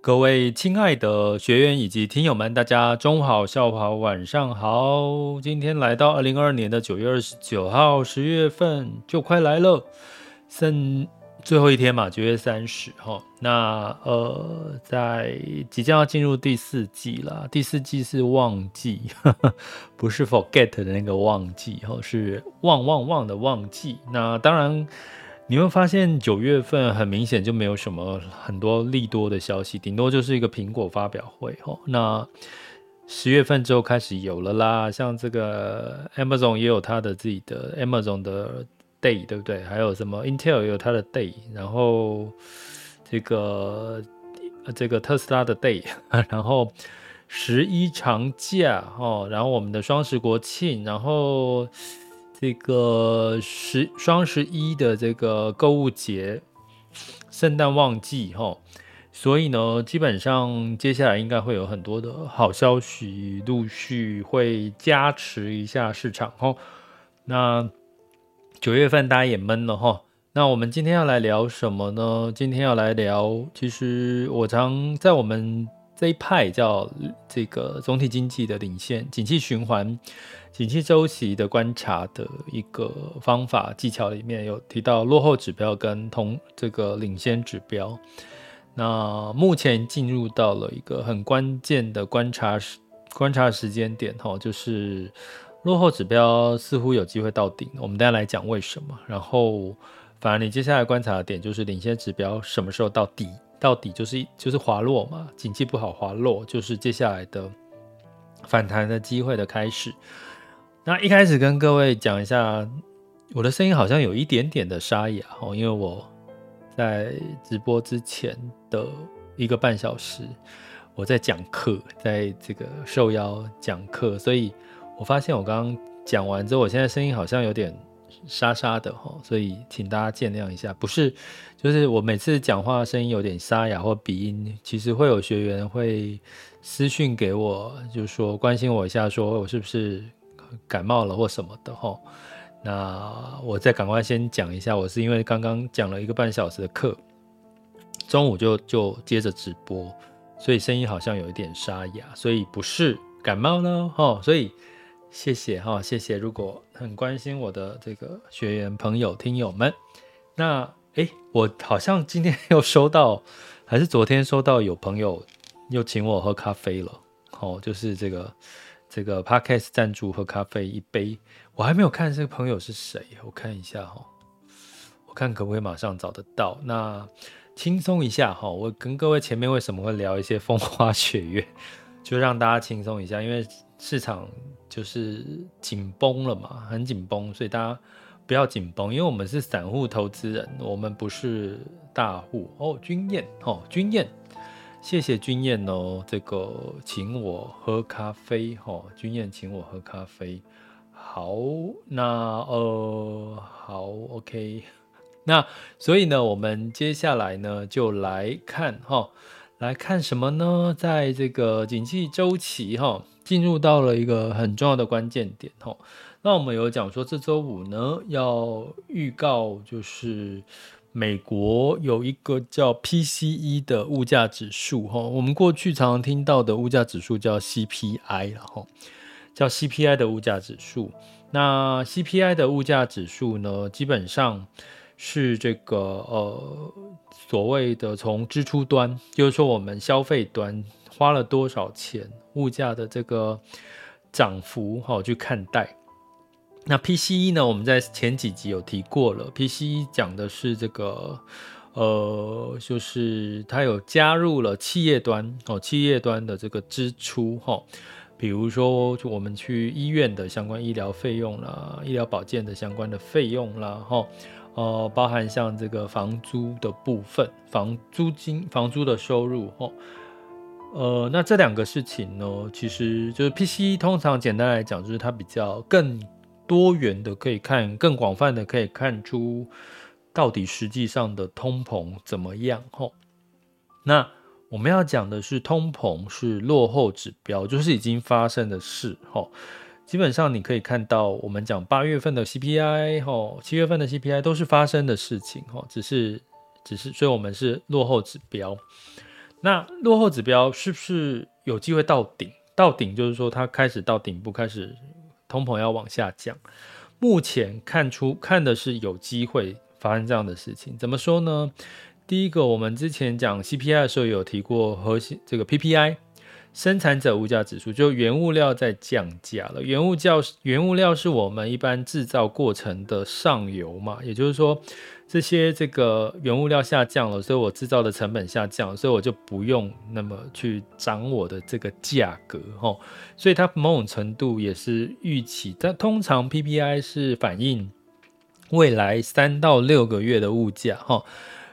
各位亲爱的学员以及听友们，大家中午好、下午好、晚上好。今天来到二零二二年的九月二十九号，十月份就快来了，剩最后一天嘛，九月三十号。那呃，在即将要进入第四季了，第四季是旺季，不是 forget 的那个旺季，哈，是旺旺旺的旺季。那当然。你会发现九月份很明显就没有什么很多利多的消息，顶多就是一个苹果发表会哦。那十月份之后开始有了啦，像这个 Amazon 也有它的自己的 Amazon 的 Day，对不对？还有什么 Intel 也有它的 Day，然后这个这个特斯拉的 Day，然后十一长假哦，然后我们的双十国庆，然后。这个十双十一的这个购物节、圣诞旺季哈，所以呢，基本上接下来应该会有很多的好消息陆续会加持一下市场哈。那九月份大家也闷了哈，那我们今天要来聊什么呢？今天要来聊，其实我常在我们这一派叫这个总体经济的领先、景气循环。景气周期的观察的一个方法技巧里面有提到落后指标跟同这个领先指标，那目前进入到了一个很关键的观察时观察时间点哈，就是落后指标似乎有机会到顶，我们等下来讲为什么。然后反而你接下来观察的点就是领先指标什么时候到底，到底就是就是滑落嘛，景气不好滑落就是接下来的反弹的机会的开始。那一开始跟各位讲一下，我的声音好像有一点点的沙哑哦，因为我在直播之前的一个半小时，我在讲课，在这个受邀讲课，所以我发现我刚刚讲完之后，我现在声音好像有点沙沙的哈，所以请大家见谅一下。不是，就是我每次讲话声音有点沙哑或鼻音，其实会有学员会私讯给我，就说关心我一下，说我是不是。感冒了或什么的哈，那我再赶快先讲一下，我是因为刚刚讲了一个半小时的课，中午就就接着直播，所以声音好像有一点沙哑，所以不是感冒呢哈，所以谢谢哈，谢谢，如果很关心我的这个学员朋友听友们，那诶，我好像今天又收到，还是昨天收到有朋友又请我喝咖啡了，哦，就是这个。这个 Podcast 赞助喝咖啡一杯，我还没有看这个朋友是谁，我看一下哈，我看可不可以马上找得到。那轻松一下哈，我跟各位前面为什么会聊一些风花雪月，就让大家轻松一下，因为市场就是紧绷了嘛，很紧绷，所以大家不要紧绷，因为我们是散户投资人，我们不是大户哦。君燕哦，君燕。谢谢君燕哦，这个请我喝咖啡哈，君燕请我喝咖啡。好，那呃，好，OK，那所以呢，我们接下来呢就来看哈，来看什么呢？在这个景气周期哈，进入到了一个很重要的关键点哈。那我们有讲说，这周五呢要预告就是。美国有一个叫 PCE 的物价指数，哈，我们过去常常听到的物价指数叫 CPI，然后叫 CPI 的物价指数。那 CPI 的物价指数呢，基本上是这个呃所谓的从支出端，就是说我们消费端花了多少钱，物价的这个涨幅哈去看待。那 PCE 呢，我们在前几集有提过了，PCE 讲的是这个呃，就是它有加入了企业端哦，企业端的这个支出哈。比如说，就我们去医院的相关医疗费用啦，医疗保健的相关的费用啦，哈，呃，包含像这个房租的部分，房租金、房租的收入，哈，呃，那这两个事情呢，其实就是 PCE，通常简单来讲，就是它比较更多元的，可以看更广泛的，可以看出到底实际上的通膨怎么样，哈，那。我们要讲的是通膨是落后指标，就是已经发生的事。哈，基本上你可以看到，我们讲八月份的 CPI，哈，七月份的 CPI 都是发生的事情，哈，只是，只是，所以我们是落后指标。那落后指标是不是有机会到顶？到顶就是说它开始到顶部，开始通膨要往下降。目前看出看的是有机会发生这样的事情。怎么说呢？第一个，我们之前讲 CPI 的时候有提过核心这个 PPI 生产者物价指数，就原物料在降价了。原物料原物料是我们一般制造过程的上游嘛，也就是说这些这个原物料下降了，所以我制造的成本下降，所以我就不用那么去涨我的这个价格哈。所以它某种程度也是预期，但通常 PPI 是反映未来三到六个月的物价哈。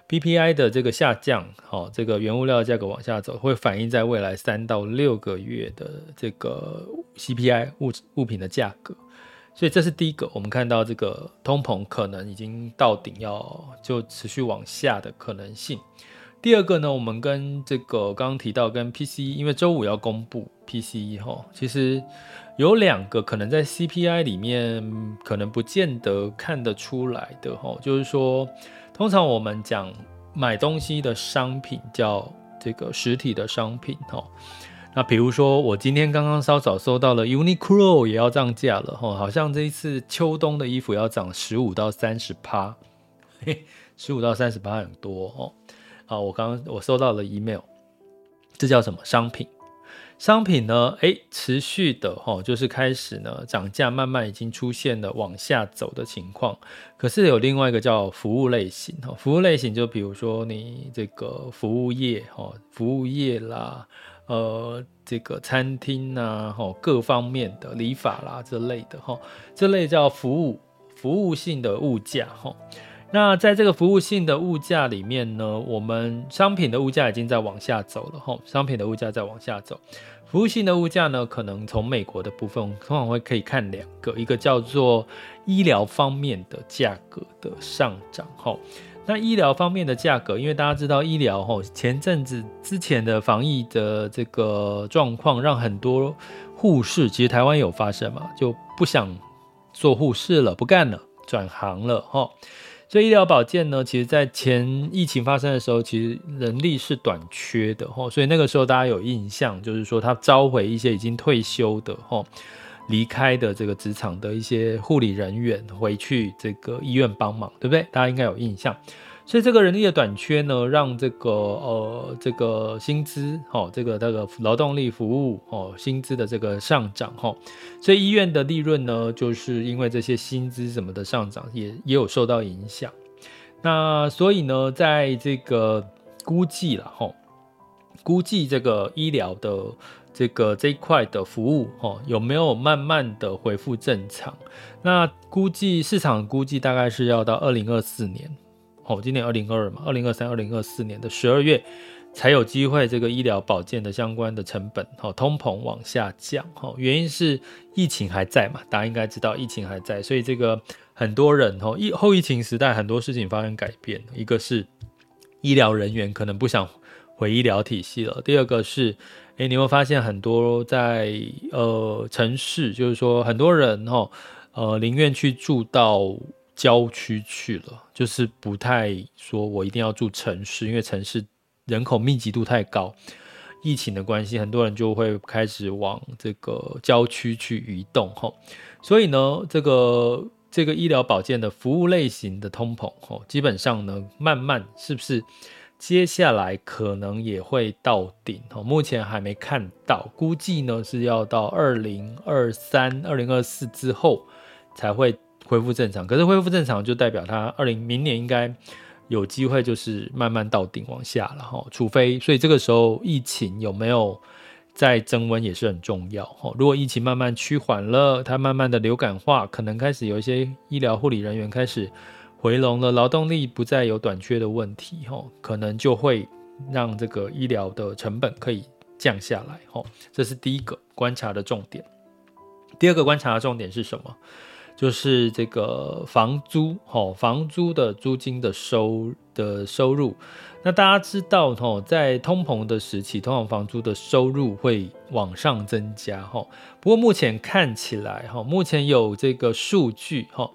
PPI 的这个下降，好，这个原物料价格往下走，会反映在未来三到六个月的这个 CPI 物物品的价格，所以这是第一个，我们看到这个通膨可能已经到顶，要就持续往下的可能性。第二个呢，我们跟这个刚刚提到跟 PCE，因为周五要公布 PCE 哈，其实有两个可能在 CPI 里面可能不见得看得出来的哈，就是说。通常我们讲买东西的商品叫这个实体的商品哈，那比如说我今天刚刚稍早收到了 Uniqlo 也要涨价了哈，好像这一次秋冬的衣服要涨十五到三十趴，十五到三十趴很多哦。好，我刚刚我收到了 email，这叫什么商品？商品呢？诶，持续的哈，就是开始呢涨价，慢慢已经出现了往下走的情况。可是有另外一个叫服务类型哈，服务类型就比如说你这个服务业哈，服务业啦，呃，这个餐厅呐，哈，各方面的理法啦之类的哈，这类叫服务服务性的物价哈。那在这个服务性的物价里面呢，我们商品的物价已经在往下走了哈，商品的物价在往下走，服务性的物价呢，可能从美国的部分，通常会可以看两个，一个叫做医疗方面的价格的上涨哈。那医疗方面的价格，因为大家知道医疗哈，前阵子之前的防疫的这个状况，让很多护士，其实台湾有发生嘛，就不想做护士了，不干了，转行了哈。所以医疗保健呢，其实在前疫情发生的时候，其实人力是短缺的吼，所以那个时候大家有印象，就是说他召回一些已经退休的吼、离开的这个职场的一些护理人员回去这个医院帮忙，对不对？大家应该有印象。所以这个人力的短缺呢，让这个呃这个薪资哦，这个这个劳动力服务哦，薪资的这个上涨哈，所以医院的利润呢，就是因为这些薪资什么的上涨，也也有受到影响。那所以呢，在这个估计了哈，估计这个医疗的这个这一块的服务哦，有没有慢慢的恢复正常？那估计市场估计大概是要到二零二四年。哦，今年二零二二嘛，二零二三、二零二四年的十二月才有机会，这个医疗保健的相关的成本，哈，通膨往下降，哦，原因是疫情还在嘛，大家应该知道疫情还在，所以这个很多人，哦，疫后疫情时代很多事情发生改变，一个是医疗人员可能不想回医疗体系了，第二个是，哎，你会发现很多在呃城市，就是说很多人，哈，呃，宁愿去住到。郊区去了，就是不太说，我一定要住城市，因为城市人口密集度太高。疫情的关系，很多人就会开始往这个郊区去移动哈。所以呢，这个这个医疗保健的服务类型的通膨哈，基本上呢，慢慢是不是接下来可能也会到顶哦？目前还没看到，估计呢是要到二零二三、二零二四之后才会恢复正常。可是恢复正常就代表它二零明年应该。有机会就是慢慢到顶往下了哈，除非所以这个时候疫情有没有在增温也是很重要哈。如果疫情慢慢趋缓了，它慢慢的流感化，可能开始有一些医疗护理人员开始回笼了，劳动力不再有短缺的问题哈，可能就会让这个医疗的成本可以降下来哈。这是第一个观察的重点。第二个观察的重点是什么？就是这个房租，吼，房租的租金的收的收入。那大家知道，吼，在通膨的时期，通常房租的收入会往上增加，吼。不过目前看起来，吼，目前有这个数据，吼。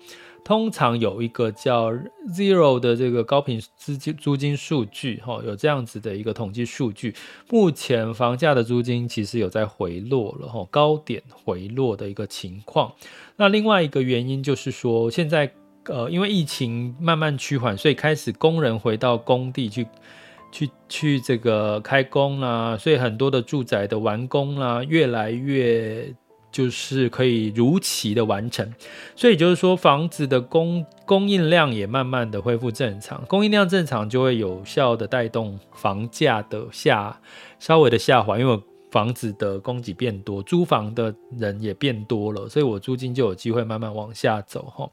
通常有一个叫 Zero 的这个高频租金租金数据，哈，有这样子的一个统计数据。目前房价的租金其实有在回落了，哈，高点回落的一个情况。那另外一个原因就是说，现在呃，因为疫情慢慢趋缓，所以开始工人回到工地去，去去这个开工啦，所以很多的住宅的完工啦，越来越。就是可以如期的完成，所以就是说房子的供供应量也慢慢的恢复正常，供应量正常就会有效的带动房价的下稍微的下滑，因为房子的供给变多，租房的人也变多了，所以我租金就有机会慢慢往下走哈。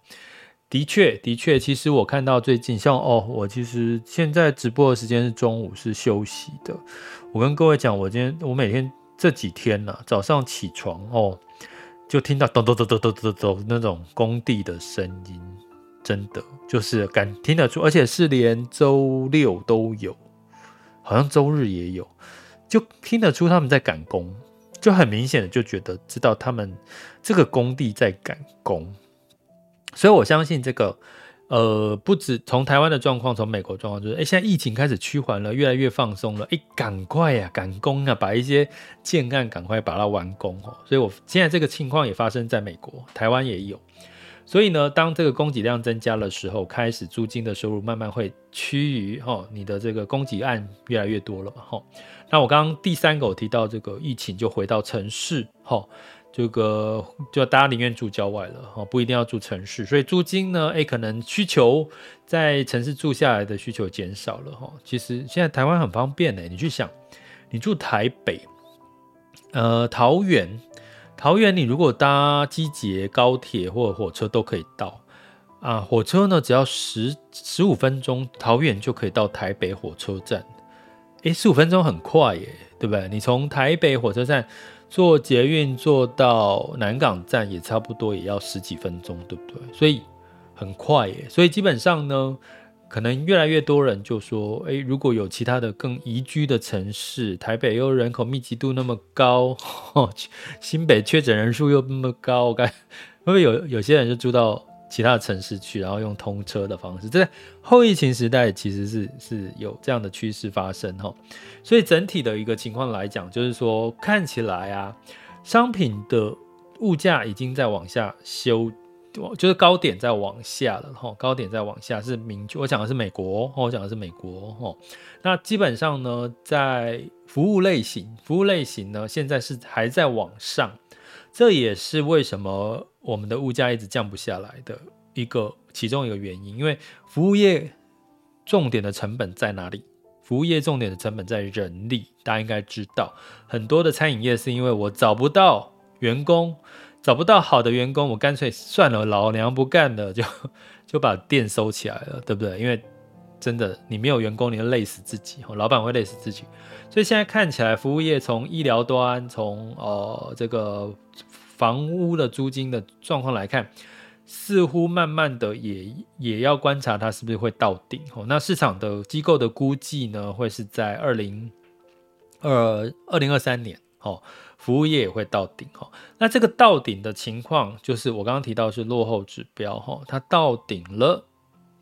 的确，的确，其实我看到最近像哦，我其实现在直播的时间是中午是休息的，我跟各位讲，我今天我每天这几天呢、啊，早上起床哦。就听到咚咚咚咚咚咚咚那种工地的声音，真的就是敢听得出，而且是连周六都有，好像周日也有，就听得出他们在赶工，就很明显的就觉得知道他们这个工地在赶工，所以我相信这个。呃，不止从台湾的状况，从美国状况，就是，哎，现在疫情开始趋缓了，越来越放松了，哎，赶快呀，赶工啊，把一些建案赶快把它完工哦。所以，我现在这个情况也发生在美国，台湾也有。所以呢，当这个供给量增加的时候，开始租金的收入慢慢会趋于哈，你的这个供给案越来越多了嘛，哈。那我刚刚第三个我提到这个疫情就回到城市，哈。这个就大家宁愿住郊外了哈，不一定要住城市，所以租金呢，诶，可能需求在城市住下来的需求减少了哈。其实现在台湾很方便呢，你去想，你住台北，呃，桃园，桃园你如果搭机捷、高铁或者火车都可以到啊。火车呢，只要十十五分钟，桃园就可以到台北火车站。诶，十五分钟很快耶，对不对？你从台北火车站。坐捷运坐到南港站也差不多也要十几分钟，对不对？所以很快耶。所以基本上呢，可能越来越多人就说：诶，如果有其他的更宜居的城市，台北又人口密集度那么高，新北确诊人数又那么高，该 会不会有有些人就住到其他的城市去，然后用通车的方式？在后疫情时代，其实是是有这样的趋势发生哈。所以整体的一个情况来讲，就是说看起来啊，商品的物价已经在往下修，就是高点在往下了哈，高点在往下是明确。我讲的是美国，我讲的是美国哈。那基本上呢，在服务类型，服务类型呢，现在是还在往上，这也是为什么我们的物价一直降不下来的一个其中一个原因，因为服务业重点的成本在哪里？服务业重点的成本在人力，大家应该知道，很多的餐饮业是因为我找不到员工，找不到好的员工，我干脆算了，老娘不干了，就 就把店收起来了，对不对？因为真的你没有员工，你就累死自己，老板会累死自己。所以现在看起来，服务业从医疗端，从呃这个房屋的租金的状况来看。似乎慢慢的也也要观察它是不是会到顶哦。那市场的机构的估计呢，会是在二零二二零二三年哦，服务业也会到顶哦。那这个到顶的情况，就是我刚刚提到是落后指标哈，它到顶了，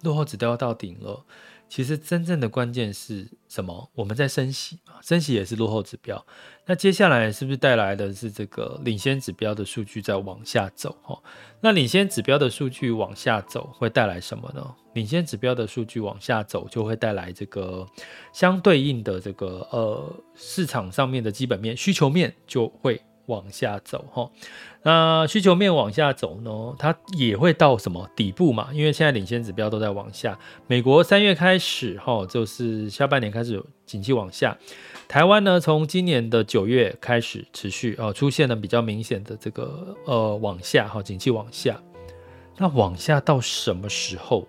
落后指标到顶了，其实真正的关键是什么？我们在升息嘛，升息也是落后指标。那接下来是不是带来的是这个领先指标的数据在往下走？哈，那领先指标的数据往下走会带来什么呢？领先指标的数据往下走就会带来这个相对应的这个呃市场上面的基本面需求面就会。往下走哈，那需求面往下走呢，它也会到什么底部嘛？因为现在领先指标都在往下。美国三月开始哈，就是下半年开始有景气往下。台湾呢，从今年的九月开始持续哦，出现了比较明显的这个呃往下哈，景气往下。那往下到什么时候？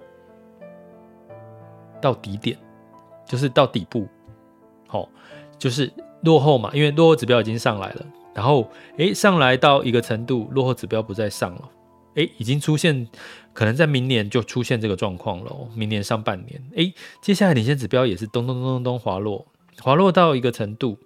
到底点，就是到底部，好，就是落后嘛，因为落后指标已经上来了。然后，诶，上来到一个程度，落后指标不再上了，诶，已经出现，可能在明年就出现这个状况了。明年上半年，诶，接下来领先指标也是咚咚咚咚咚滑落，滑落到一个程度，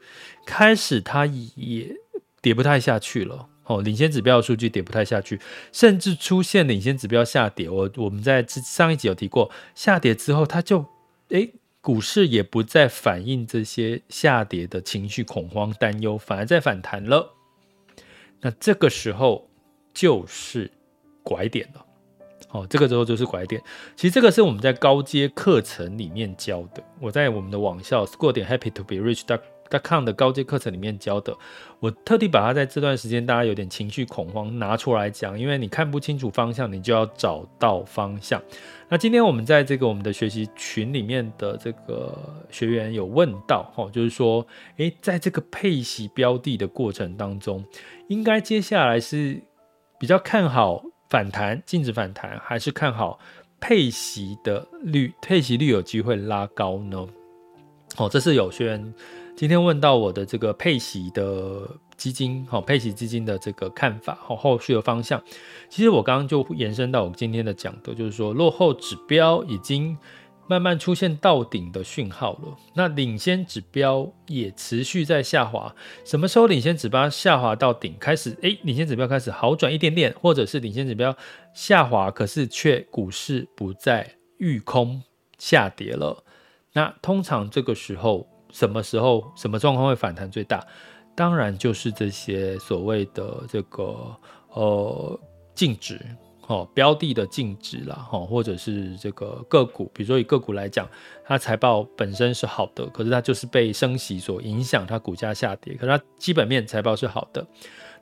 开始它也跌不太下去了。哦，领先指标的数据跌不太下去，甚至出现领先指标下跌。我我们在上一集有提过，下跌之后它就，诶。股市也不再反映这些下跌的情绪、恐慌、担忧，反而在反弹了。那这个时候就是拐点了。哦，这个时候就是拐点。其实这个是我们在高阶课程里面教的。我在我们的网校 School 点 Happy to be rich com 的高阶课程里面教的，我特地把它在这段时间大家有点情绪恐慌拿出来讲，因为你看不清楚方向，你就要找到方向。那今天我们在这个我们的学习群里面的这个学员有问到，哈，就是说，诶，在这个配息标的的过程当中，应该接下来是比较看好反弹，净值反弹，还是看好配息的率，配息率有机会拉高呢？哦，这是有学员。今天问到我的这个配息的基金，好，配息基金的这个看法，好，后续的方向。其实我刚刚就延伸到我今天的讲的，就是说落后指标已经慢慢出现到顶的讯号了。那领先指标也持续在下滑。什么时候领先指标下滑到顶，开始诶，领先指标开始好转一点点，或者是领先指标下滑，可是却股市不再遇空下跌了。那通常这个时候。什么时候、什么状况会反弹最大？当然就是这些所谓的这个呃净值哦，标的的净值啦，哈，或者是这个个股，比如说以个股来讲，它财报本身是好的，可是它就是被升息所影响，它股价下跌，可是它基本面财报是好的。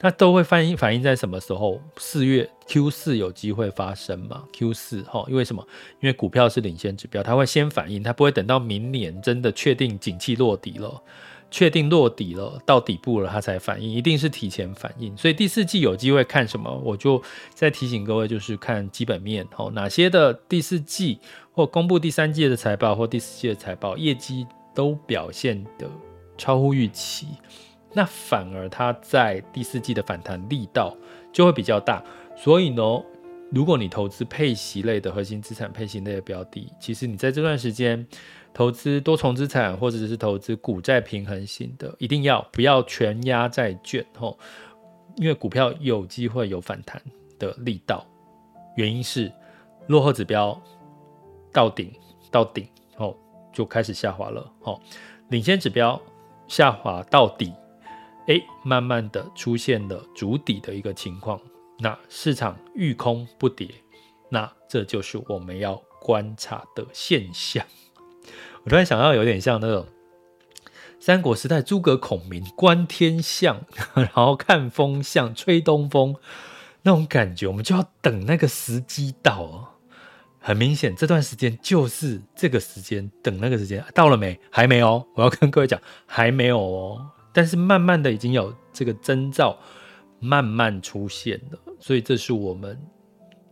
那都会反映反映在什么时候？四月 Q 四有机会发生吗？Q 四哈，因为什么？因为股票是领先指标，它会先反应，它不会等到明年真的确定景气落底了，确定落底了，到底部了，它才反应，一定是提前反应。所以第四季有机会看什么？我就再提醒各位，就是看基本面，哈，哪些的第四季或公布第三季的财报或第四季的财报业绩都表现得超乎预期。那反而它在第四季的反弹力道就会比较大，所以呢，如果你投资配息类的核心资产配息类的标的，其实你在这段时间投资多重资产或者是投资股债平衡型的，一定要不要全压债券吼，因为股票有机会有反弹的力道，原因是落后指标到顶到顶哦就开始下滑了哦，领先指标下滑到底。诶，慢慢的出现了筑底的一个情况，那市场遇空不跌，那这就是我们要观察的现象。我突然想到，有点像那种三国时代诸葛孔明观天象，然后看风向，吹东风那种感觉，我们就要等那个时机到哦。很明显，这段时间就是这个时间，等那个时间到了没？还没哦。我要跟各位讲，还没有哦。但是慢慢的已经有这个征兆慢慢出现了，所以这是我们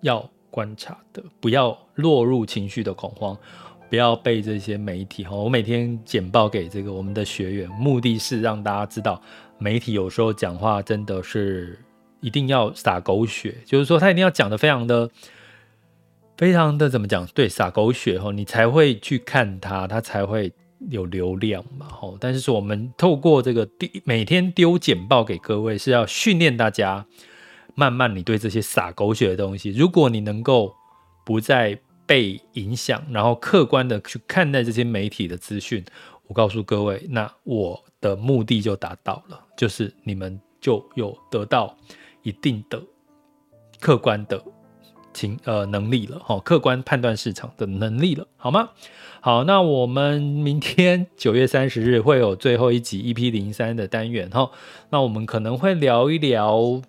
要观察的，不要落入情绪的恐慌，不要被这些媒体哈。我每天简报给这个我们的学员，目的是让大家知道，媒体有时候讲话真的是一定要撒狗血，就是说他一定要讲得非常的、非常的怎么讲？对，撒狗血后，你才会去看他，他才会。有流量嘛？吼，但是说我们透过这个每天丢简报给各位，是要训练大家，慢慢你对这些撒狗血的东西，如果你能够不再被影响，然后客观的去看待这些媒体的资讯。我告诉各位，那我的目的就达到了，就是你们就有得到一定的客观的情呃能力了，哈，客观判断市场的能力了，好吗？好，那我们明天 九月三十日会有最后一集 EP 零三的单元，哈，那我们可能会聊一聊。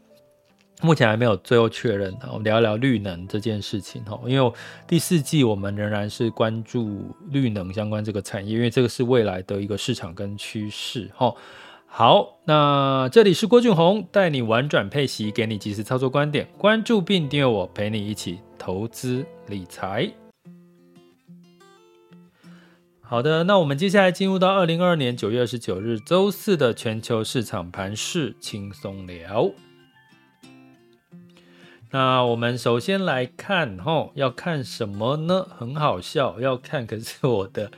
目前还没有最后确认，我们聊一聊绿能这件事情哈，因为第四季我们仍然是关注绿能相关这个产业，因为这个是未来的一个市场跟趋势哈。好，那这里是郭俊宏，带你玩转配息，给你及时操作观点，关注并订阅我，陪你一起投资理财。好的，那我们接下来进入到二零二二年九月二十九日周四的全球市场盘势轻松聊。那我们首先来看，吼，要看什么呢？很好笑，要看，可是我的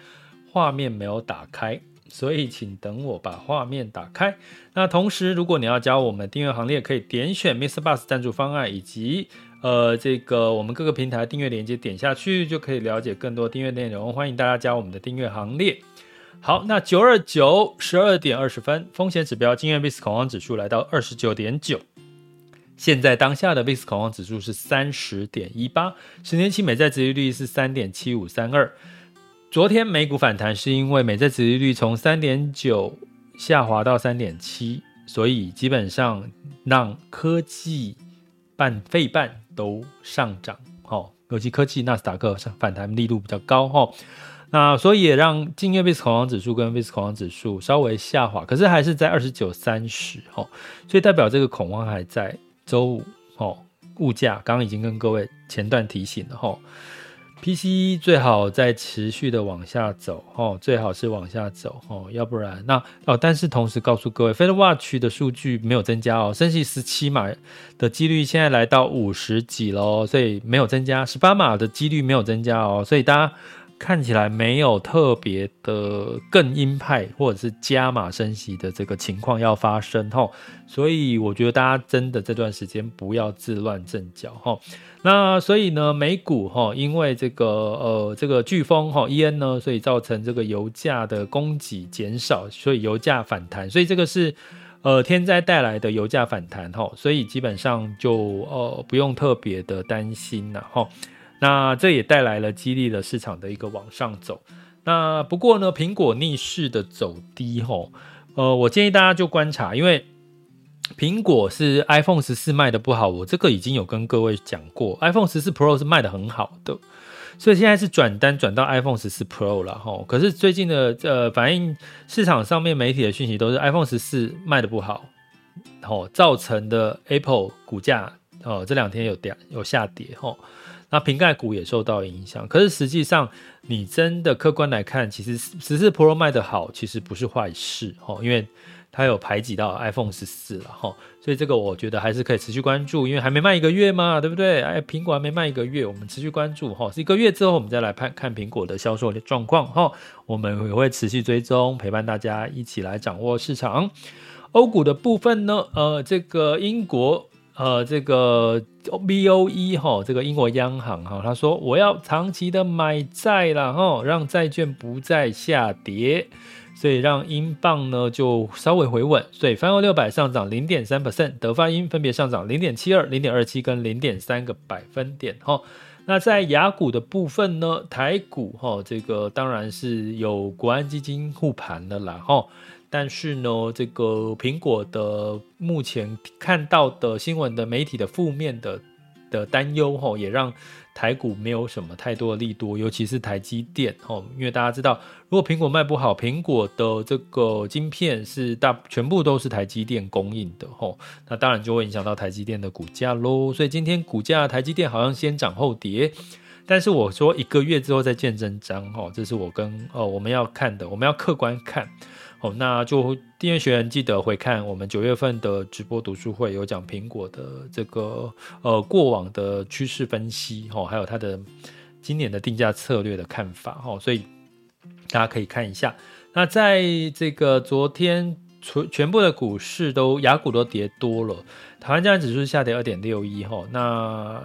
画面没有打开，所以请等我把画面打开。那同时，如果你要加我们订阅行列，可以点选 MixerBox 赞助方案，以及呃这个我们各个平台订阅链接，点下去就可以了解更多订阅内容。欢迎大家加我们的订阅行列。好，那九二九十二点二十分，风险指标今日 VIX 恐慌指数来到二十九点九。现在当下的 VIX 恐慌指数是三十点一八，十年期美债殖利率是三点七五三二。昨天美股反弹是因为美债殖利率从三点九下滑到三点七，所以基本上让科技半费半都上涨，哦，尤其科技纳斯达克上反弹力度比较高，哈，那所以也让近月 VIX 恐慌指数跟 VIX 恐慌指数稍微下滑，可是还是在二十九三十，哈，所以代表这个恐慌还在。周五，哦，物价刚刚已经跟各位前段提醒了，吼，PCE 最好在持续的往下走，哦，最好是往下走，哦，要不然那哦，但是同时告诉各位，FedWatch 的数据没有增加哦，升息十七码的几率现在来到五十几喽，所以没有增加，十八码的几率没有增加哦，所以大家。看起来没有特别的更鹰派或者是加码升息的这个情况要发生吼，所以我觉得大家真的这段时间不要自乱阵脚哈。那所以呢，美股哈，因为这个呃这个飓风哈伊恩呢，所以造成这个油价的供给减少，所以油价反弹，所以这个是呃天灾带来的油价反弹哈，所以基本上就呃不用特别的担心了吼。那这也带来了激励了市场的一个往上走。那不过呢，苹果逆势的走低吼，呃，我建议大家就观察，因为苹果是 iPhone 十四卖的不好，我这个已经有跟各位讲过，iPhone 十四 Pro 是卖的很好的，所以现在是转单转到 iPhone 十四 Pro 了吼。可是最近的呃反映市场上面媒体的讯息都是 iPhone 十四卖的不好，吼造成的 Apple 股价哦这两天有跌有下跌吼。那瓶盖股也受到影响，可是实际上，你真的客观来看，其实十四 Pro 卖得好，其实不是坏事哦，因为它有排挤到 iPhone 十四了哈，所以这个我觉得还是可以持续关注，因为还没卖一个月嘛，对不对？哎，苹果还没卖一个月，我们持续关注哈，一个月之后我们再来看看苹果的销售的状况哈，我们也会持续追踪，陪伴大家一起来掌握市场。欧股的部分呢，呃，这个英国。呃，这个 BOE 哈，这个英国央行哈，他说我要长期的买债了哈，让债券不再下跌，所以让英镑呢就稍微回稳，所以泛欧六百上涨零点三 percent，德法英分别上涨零点七二、零点二七跟零点三个百分点哈。那在雅股的部分呢，台股哈，这个当然是有国安基金护盘的啦哈。但是呢，这个苹果的目前看到的新闻的媒体的负面的的担忧吼，也让台股没有什么太多的利多，尤其是台积电吼，因为大家知道，如果苹果卖不好，苹果的这个晶片是大全部都是台积电供应的吼，那当然就会影响到台积电的股价喽。所以今天股价台积电好像先涨后跌，但是我说一个月之后再见真章吼，这是我跟呃我们要看的，我们要客观看。哦，那就订阅学员记得回看我们九月份的直播读书会，有讲苹果的这个呃过往的趋势分析，哦，还有它的今年的定价策略的看法，哦，所以大家可以看一下。那在这个昨天全全部的股市都雅股都跌多了，台湾加权指数下跌二点六一哈，那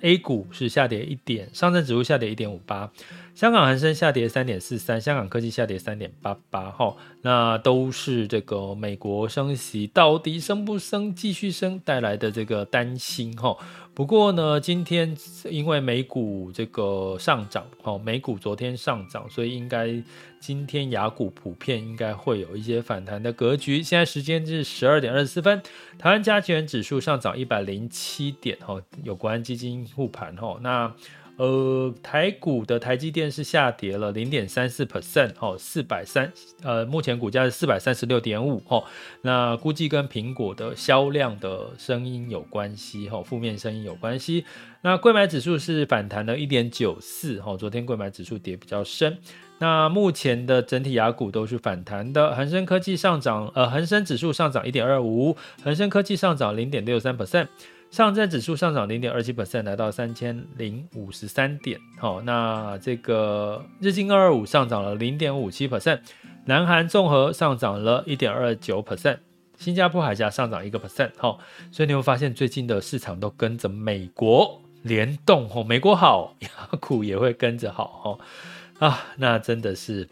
A 股是下跌一点，上证指数下跌一点五八，香港恒生下跌三点四三，香港科技下跌三点八八哈，那都是这个美国升息到底升不升，继续升带来的这个担心哈。不过呢，今天因为美股这个上涨，哦，美股昨天上涨，所以应该今天雅股普遍应该会有一些反弹的格局。现在时间是十二点二十四分，台湾加权指数上涨一百零七点，哦，有关基金护盘，哦，那。呃，台股的台积电是下跌了零点三四 percent，哦，四百三，呃，目前股价是四百三十六点五，哦，那估计跟苹果的销量的声音有关系，哈、哦，负面声音有关系。那柜买指数是反弹了一点九四，哈，昨天柜买指数跌比较深。那目前的整体亚股都是反弹的，恒生科技上涨，呃，恒生指数上涨一点二五，恒生科技上涨零点六三 percent。上证指数上涨零点二七 percent，来到三千零五十三点。好，那这个日经二二五上涨了零点五七 percent，南韩综合上涨了一点二九 percent，新加坡海峡上涨一个 percent。好，所以你会发现最近的市场都跟着美国联动。哦，美国好，亚股也会跟着好。哦，啊，那真的是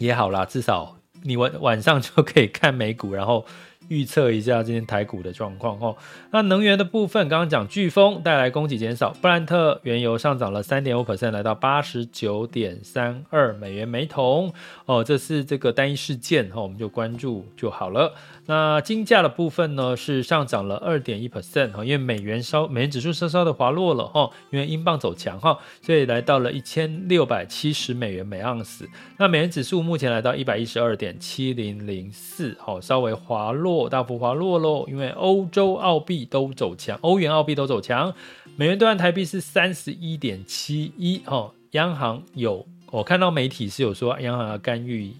也好啦，至少你晚晚上就可以看美股，然后。预测一下今天台股的状况哦。那能源的部分，刚刚讲飓风带来供给减少，布兰特原油上涨了三点五 percent，来到八十九点三二美元每桶哦。这是这个单一事件哈，我们就关注就好了。那金价的部分呢，是上涨了二点一 percent 哈，因为美元稍美元指数稍稍的滑落了哈，因为英镑走强哈，所以来到了一千六百七十美元每盎司。那美元指数目前来到一百一十二点七零零四好，稍微滑落，大幅滑落喽，因为欧洲澳币都走强，欧元澳币都走强，美元兑换台币是三十一点七一哈，央行有我看到媒体是有说央行要干预。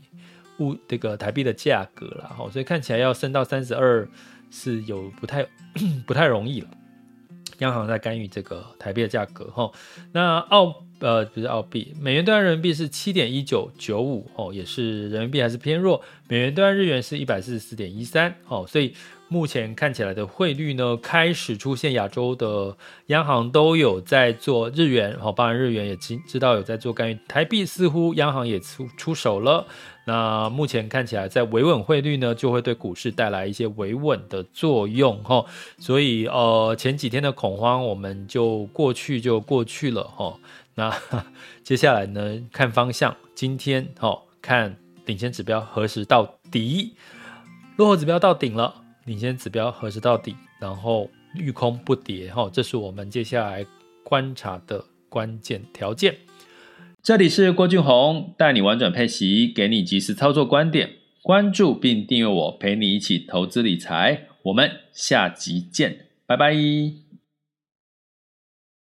物这个台币的价格了哈，所以看起来要升到三十二是有不太 不太容易了。央行在干预这个台币的价格哈。那澳呃不是澳币，美元兑换人民币是七点一九九五哦，也是人民币还是偏弱。美元兑换日元是一百四十四点一三哦，所以目前看起来的汇率呢，开始出现亚洲的央行都有在做日元哦，包含日元也知知道有在做干预，台币似乎央行也出出手了。那目前看起来，在维稳汇率呢，就会对股市带来一些维稳的作用哈。所以呃，前几天的恐慌我们就过去就过去了哈。那 接下来呢，看方向，今天哈看领先指标何时到底，落后指标到顶了，领先指标何时到底，然后遇空不跌哈，这是我们接下来观察的关键条件。这里是郭俊宏，带你玩转配息，给你及时操作观点。关注并订阅我，陪你一起投资理财。我们下集见，拜拜。